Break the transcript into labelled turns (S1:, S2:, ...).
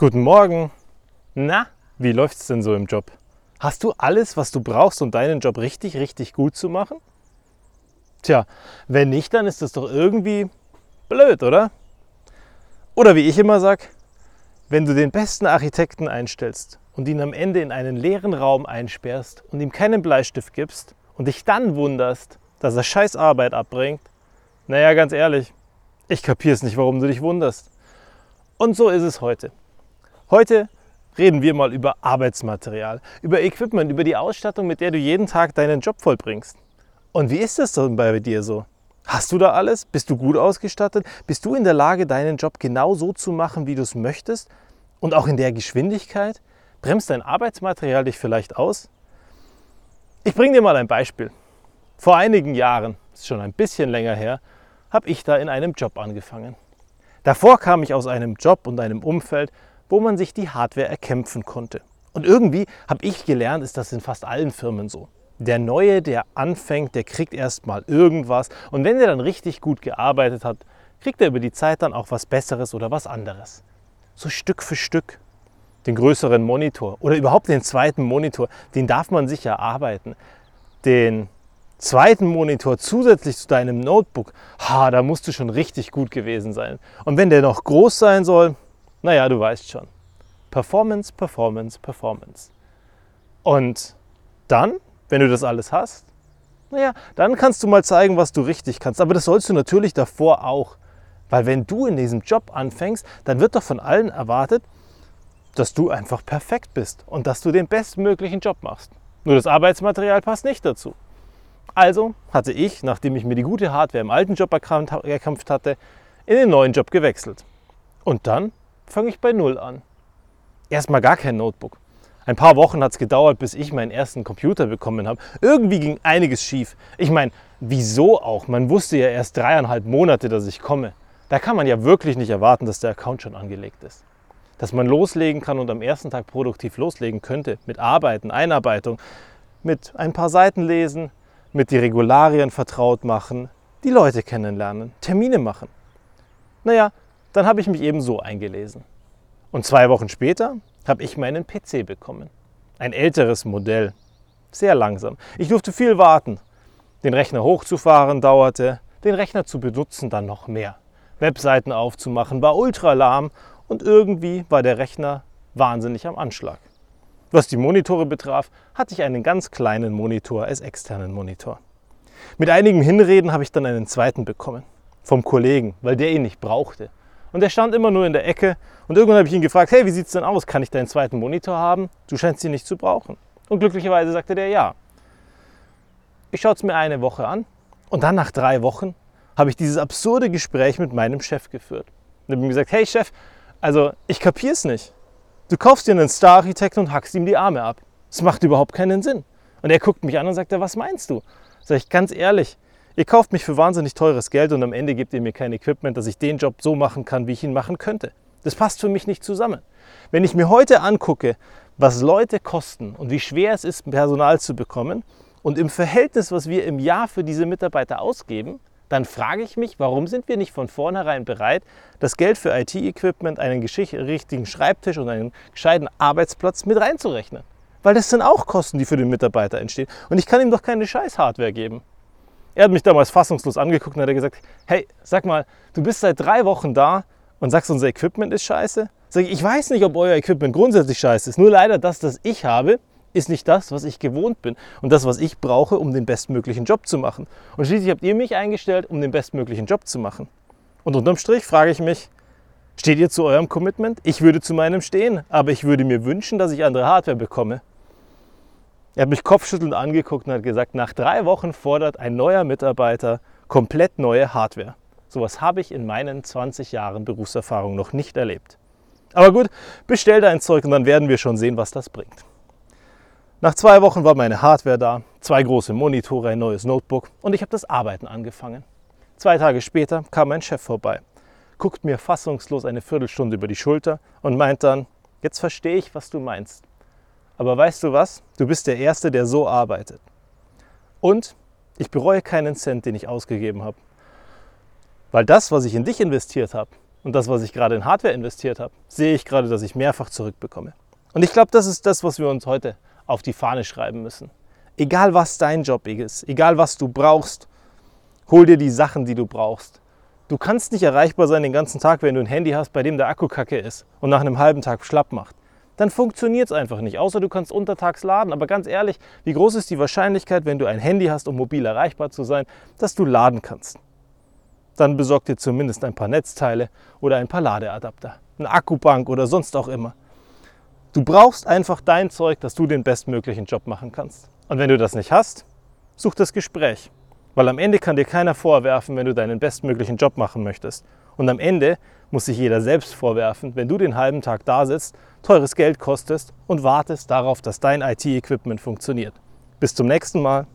S1: Guten Morgen. Na, wie läuft's denn so im Job? Hast du alles, was du brauchst, um deinen Job richtig, richtig gut zu machen? Tja, wenn nicht, dann ist das doch irgendwie blöd, oder? Oder wie ich immer sag, wenn du den besten Architekten einstellst und ihn am Ende in einen leeren Raum einsperrst und ihm keinen Bleistift gibst und dich dann wunderst, dass er scheiß Arbeit abbringt, naja, ganz ehrlich, ich kapier's nicht, warum du dich wunderst. Und so ist es heute. Heute reden wir mal über Arbeitsmaterial, über Equipment, über die Ausstattung, mit der du jeden Tag deinen Job vollbringst. Und wie ist das denn bei dir so? Hast du da alles? Bist du gut ausgestattet? Bist du in der Lage, deinen Job genau so zu machen, wie du es möchtest? Und auch in der Geschwindigkeit? Bremst dein Arbeitsmaterial dich vielleicht aus? Ich bringe dir mal ein Beispiel. Vor einigen Jahren, ist schon ein bisschen länger her, habe ich da in einem Job angefangen. Davor kam ich aus einem Job und einem Umfeld, wo man sich die Hardware erkämpfen konnte. Und irgendwie habe ich gelernt, ist das in fast allen Firmen so. Der Neue, der anfängt, der kriegt erstmal irgendwas und wenn er dann richtig gut gearbeitet hat, kriegt er über die Zeit dann auch was Besseres oder was anderes. So Stück für Stück. Den größeren Monitor oder überhaupt den zweiten Monitor, den darf man sich erarbeiten. Den zweiten Monitor zusätzlich zu deinem Notebook, ha, da musst du schon richtig gut gewesen sein. Und wenn der noch groß sein soll, naja, du weißt schon. Performance, Performance, Performance. Und dann, wenn du das alles hast, naja, dann kannst du mal zeigen, was du richtig kannst. Aber das sollst du natürlich davor auch. Weil wenn du in diesem Job anfängst, dann wird doch von allen erwartet, dass du einfach perfekt bist und dass du den bestmöglichen Job machst. Nur das Arbeitsmaterial passt nicht dazu. Also hatte ich, nachdem ich mir die gute Hardware im alten Job erkämpft hatte, in den neuen Job gewechselt. Und dann fange ich bei Null an. Erstmal gar kein Notebook. Ein paar Wochen hat es gedauert, bis ich meinen ersten Computer bekommen habe. Irgendwie ging einiges schief. Ich meine, wieso auch? Man wusste ja erst dreieinhalb Monate, dass ich komme. Da kann man ja wirklich nicht erwarten, dass der Account schon angelegt ist. Dass man loslegen kann und am ersten Tag produktiv loslegen könnte. Mit Arbeiten, Einarbeitung, mit ein paar Seiten lesen, mit die Regularien vertraut machen, die Leute kennenlernen, Termine machen. Naja, dann habe ich mich eben so eingelesen. Und zwei Wochen später habe ich meinen PC bekommen. Ein älteres Modell. Sehr langsam. Ich durfte viel warten. Den Rechner hochzufahren dauerte, den Rechner zu benutzen dann noch mehr. Webseiten aufzumachen war ultra lahm und irgendwie war der Rechner wahnsinnig am Anschlag. Was die Monitore betraf, hatte ich einen ganz kleinen Monitor als externen Monitor. Mit einigem Hinreden habe ich dann einen zweiten bekommen. Vom Kollegen, weil der ihn nicht brauchte. Und er stand immer nur in der Ecke. Und irgendwann habe ich ihn gefragt, hey, wie sieht es denn aus? Kann ich deinen zweiten Monitor haben? Du scheinst ihn nicht zu brauchen. Und glücklicherweise sagte der ja. Ich schaue es mir eine Woche an. Und dann nach drei Wochen habe ich dieses absurde Gespräch mit meinem Chef geführt. Und habe ihm gesagt, hey Chef, also ich kapiere es nicht. Du kaufst dir einen Star-Architekten und hackst ihm die Arme ab. Das macht überhaupt keinen Sinn. Und er guckt mich an und sagt, was meinst du? Sag ich ganz ehrlich, Ihr kauft mich für wahnsinnig teures Geld und am Ende gebt ihr mir kein Equipment, dass ich den Job so machen kann, wie ich ihn machen könnte. Das passt für mich nicht zusammen. Wenn ich mir heute angucke, was Leute kosten und wie schwer es ist, Personal zu bekommen und im Verhältnis, was wir im Jahr für diese Mitarbeiter ausgeben, dann frage ich mich, warum sind wir nicht von vornherein bereit, das Geld für IT-Equipment, einen richtigen Schreibtisch und einen gescheiten Arbeitsplatz mit reinzurechnen? Weil das sind auch Kosten, die für den Mitarbeiter entstehen. Und ich kann ihm doch keine Scheiß-Hardware geben. Er hat mich damals fassungslos angeguckt und hat gesagt, hey, sag mal, du bist seit drei Wochen da und sagst, unser Equipment ist scheiße? Sag ich, ich weiß nicht, ob euer Equipment grundsätzlich scheiße ist. Nur leider das, das ich habe, ist nicht das, was ich gewohnt bin und das, was ich brauche, um den bestmöglichen Job zu machen. Und schließlich habt ihr mich eingestellt, um den bestmöglichen Job zu machen. Und unterm Strich frage ich mich, steht ihr zu eurem Commitment? Ich würde zu meinem stehen, aber ich würde mir wünschen, dass ich andere Hardware bekomme. Er hat mich kopfschüttelnd angeguckt und hat gesagt, nach drei Wochen fordert ein neuer Mitarbeiter komplett neue Hardware. Sowas habe ich in meinen 20 Jahren Berufserfahrung noch nicht erlebt. Aber gut, bestell dein Zeug und dann werden wir schon sehen, was das bringt. Nach zwei Wochen war meine Hardware da, zwei große Monitore, ein neues Notebook und ich habe das Arbeiten angefangen. Zwei Tage später kam mein Chef vorbei, guckt mir fassungslos eine Viertelstunde über die Schulter und meint dann, jetzt verstehe ich, was du meinst. Aber weißt du was? Du bist der Erste, der so arbeitet. Und ich bereue keinen Cent, den ich ausgegeben habe. Weil das, was ich in dich investiert habe, und das, was ich gerade in Hardware investiert habe, sehe ich gerade, dass ich mehrfach zurückbekomme. Und ich glaube, das ist das, was wir uns heute auf die Fahne schreiben müssen. Egal was dein Job ist, egal was du brauchst, hol dir die Sachen, die du brauchst. Du kannst nicht erreichbar sein den ganzen Tag, wenn du ein Handy hast, bei dem der Akku kacke ist und nach einem halben Tag schlapp macht. Dann funktioniert es einfach nicht, außer du kannst untertags laden. Aber ganz ehrlich, wie groß ist die Wahrscheinlichkeit, wenn du ein Handy hast, um mobil erreichbar zu sein, dass du laden kannst? Dann besorg dir zumindest ein paar Netzteile oder ein paar Ladeadapter, eine Akkubank oder sonst auch immer. Du brauchst einfach dein Zeug, dass du den bestmöglichen Job machen kannst. Und wenn du das nicht hast, such das Gespräch. Weil am Ende kann dir keiner vorwerfen, wenn du deinen bestmöglichen Job machen möchtest. Und am Ende muss sich jeder selbst vorwerfen, wenn du den halben Tag da sitzt, teures Geld kostest und wartest darauf, dass dein IT-Equipment funktioniert. Bis zum nächsten Mal.